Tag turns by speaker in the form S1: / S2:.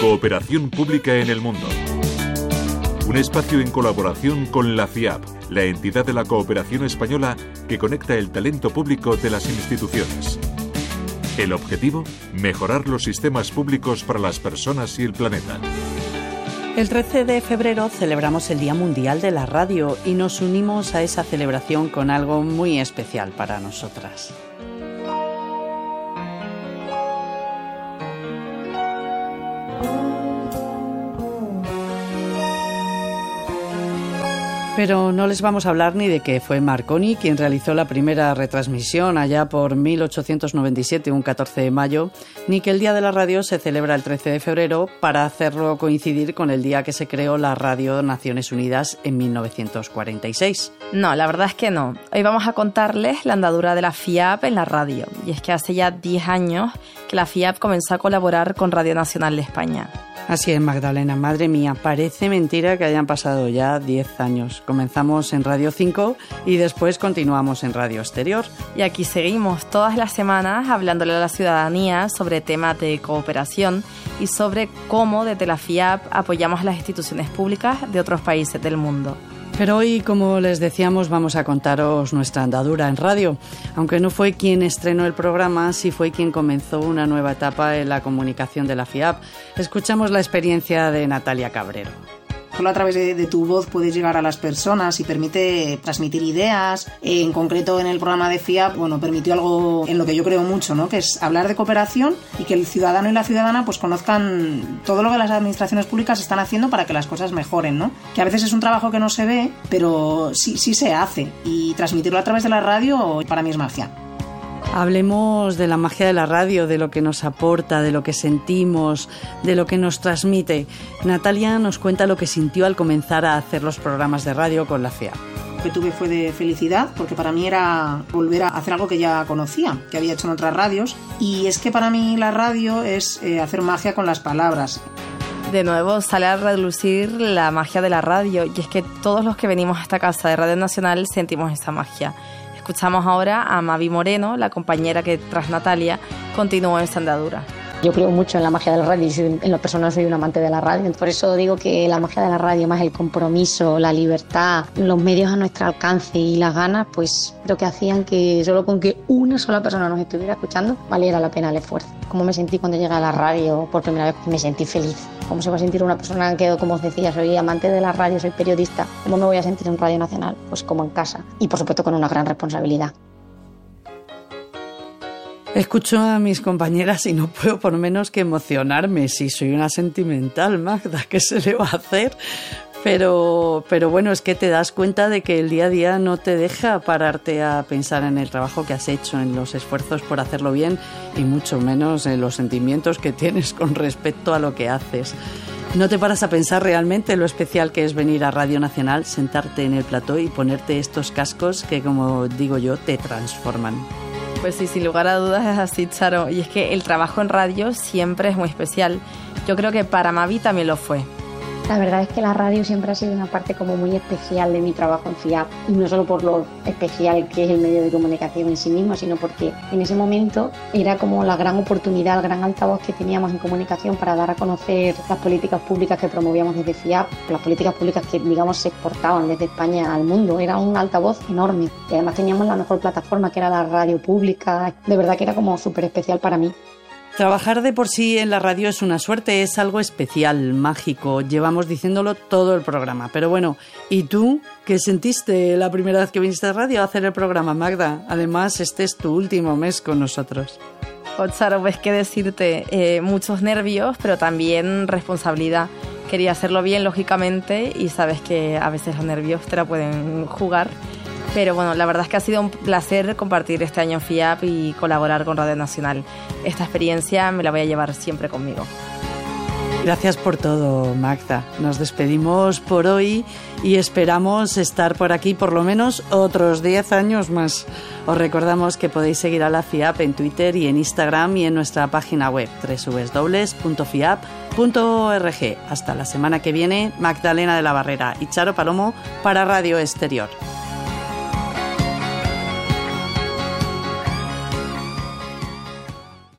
S1: Cooperación Pública en el Mundo. Un espacio en colaboración con la FIAP, la entidad de la cooperación española que conecta el talento público de las instituciones. El objetivo, mejorar los sistemas públicos para las personas y el planeta.
S2: El 13 de febrero celebramos el Día Mundial de la Radio y nos unimos a esa celebración con algo muy especial para nosotras. Pero no les vamos a hablar ni de que fue Marconi quien realizó la primera retransmisión allá por 1897, un 14 de mayo, ni que el Día de la Radio se celebra el 13 de febrero para hacerlo coincidir con el día que se creó la Radio Naciones Unidas en 1946.
S3: No, la verdad es que no. Hoy vamos a contarles la andadura de la FIAP en la radio. Y es que hace ya 10 años que la FIAP comenzó a colaborar con Radio Nacional de España.
S2: Así es, Magdalena, madre mía, parece mentira que hayan pasado ya 10 años. Comenzamos en Radio 5 y después continuamos en Radio Exterior.
S3: Y aquí seguimos todas las semanas hablándole a la ciudadanía sobre temas de cooperación y sobre cómo desde la FIAP apoyamos las instituciones públicas de otros países del mundo.
S2: Pero hoy, como les decíamos, vamos a contaros nuestra andadura en radio. Aunque no fue quien estrenó el programa, sí fue quien comenzó una nueva etapa en la comunicación de la FIAP. Escuchamos la experiencia de Natalia Cabrero.
S4: Solo a través de, tu voz puedes llegar a las personas y permite transmitir ideas. En concreto, en el programa de FIAP, bueno, permitió algo en lo que yo creo mucho, ¿no? Que es hablar de cooperación y que el ciudadano y la ciudadana pues conozcan todo lo que las administraciones públicas están haciendo para que las cosas mejoren, ¿no? Que a veces es un trabajo que no se ve, pero sí, sí se hace. Y transmitirlo a través de la radio para mí es magia.
S2: Hablemos de la magia de la radio, de lo que nos aporta, de lo que sentimos, de lo que nos transmite. Natalia nos cuenta lo que sintió al comenzar a hacer los programas de radio con la.
S4: Lo que tuve fue de felicidad, porque para mí era volver a hacer algo que ya conocía, que había hecho en otras radios. Y es que para mí la radio es eh, hacer magia con las palabras.
S3: De nuevo sale a relucir la magia de la radio, y es que todos los que venimos a esta casa de Radio Nacional sentimos esa magia Escuchamos ahora a Mavi Moreno, la compañera que tras Natalia continuó en esta andadura.
S5: Yo creo mucho en la magia de la radio y en lo personal soy un amante de la radio. Por eso digo que la magia de la radio, más el compromiso, la libertad, los medios a nuestro alcance y las ganas, pues lo que hacían que solo con que una sola persona nos estuviera escuchando valiera la pena el esfuerzo. Cómo me sentí cuando llegué a la radio por primera vez, me sentí feliz. ¿Cómo se va a sentir una persona que, como os decía, soy amante de la radio, soy periodista? ¿Cómo me voy a sentir en Radio Nacional? Pues como en casa y por supuesto con una gran responsabilidad.
S2: Escucho a mis compañeras y no puedo por menos que emocionarme. Si soy una sentimental, Magda, ¿qué se le va a hacer? Pero, pero bueno, es que te das cuenta de que el día a día no te deja pararte a pensar en el trabajo que has hecho, en los esfuerzos por hacerlo bien y mucho menos en los sentimientos que tienes con respecto a lo que haces. No te paras a pensar realmente lo especial que es venir a Radio Nacional, sentarte en el plató y ponerte estos cascos que, como digo yo, te transforman.
S3: Pues sí, sin lugar a dudas es así, Charo. Y es que el trabajo en radio siempre es muy especial. Yo creo que para Mavi también lo fue.
S5: La verdad es que la radio siempre ha sido una parte como muy especial de mi trabajo en FIAP y no solo por lo especial que es el medio de comunicación en sí mismo, sino porque en ese momento era como la gran oportunidad, el gran altavoz que teníamos en comunicación para dar a conocer las políticas públicas que promovíamos desde FIAP, las políticas públicas que digamos se exportaban desde España al mundo. Era un altavoz enorme y además teníamos la mejor plataforma que era la radio pública. De verdad que era como súper especial para mí.
S2: Trabajar de por sí en la radio es una suerte, es algo especial, mágico. Llevamos diciéndolo todo el programa. Pero bueno, ¿y tú qué sentiste la primera vez que viniste a radio a hacer el programa, Magda? Además, este es tu último mes con nosotros.
S3: Otsaro, pues qué decirte, eh, muchos nervios, pero también responsabilidad. Quería hacerlo bien, lógicamente, y sabes que a veces los nervios te la pueden jugar pero bueno, la verdad es que ha sido un placer compartir este año en FIAP y colaborar con Radio Nacional. Esta experiencia me la voy a llevar siempre conmigo.
S2: Gracias por todo, Magda. Nos despedimos por hoy y esperamos estar por aquí por lo menos otros 10 años más. Os recordamos que podéis seguir a la FIAP en Twitter y en Instagram y en nuestra página web www.fiap.org. Hasta la semana que viene, Magdalena de la Barrera y Charo Palomo para Radio Exterior.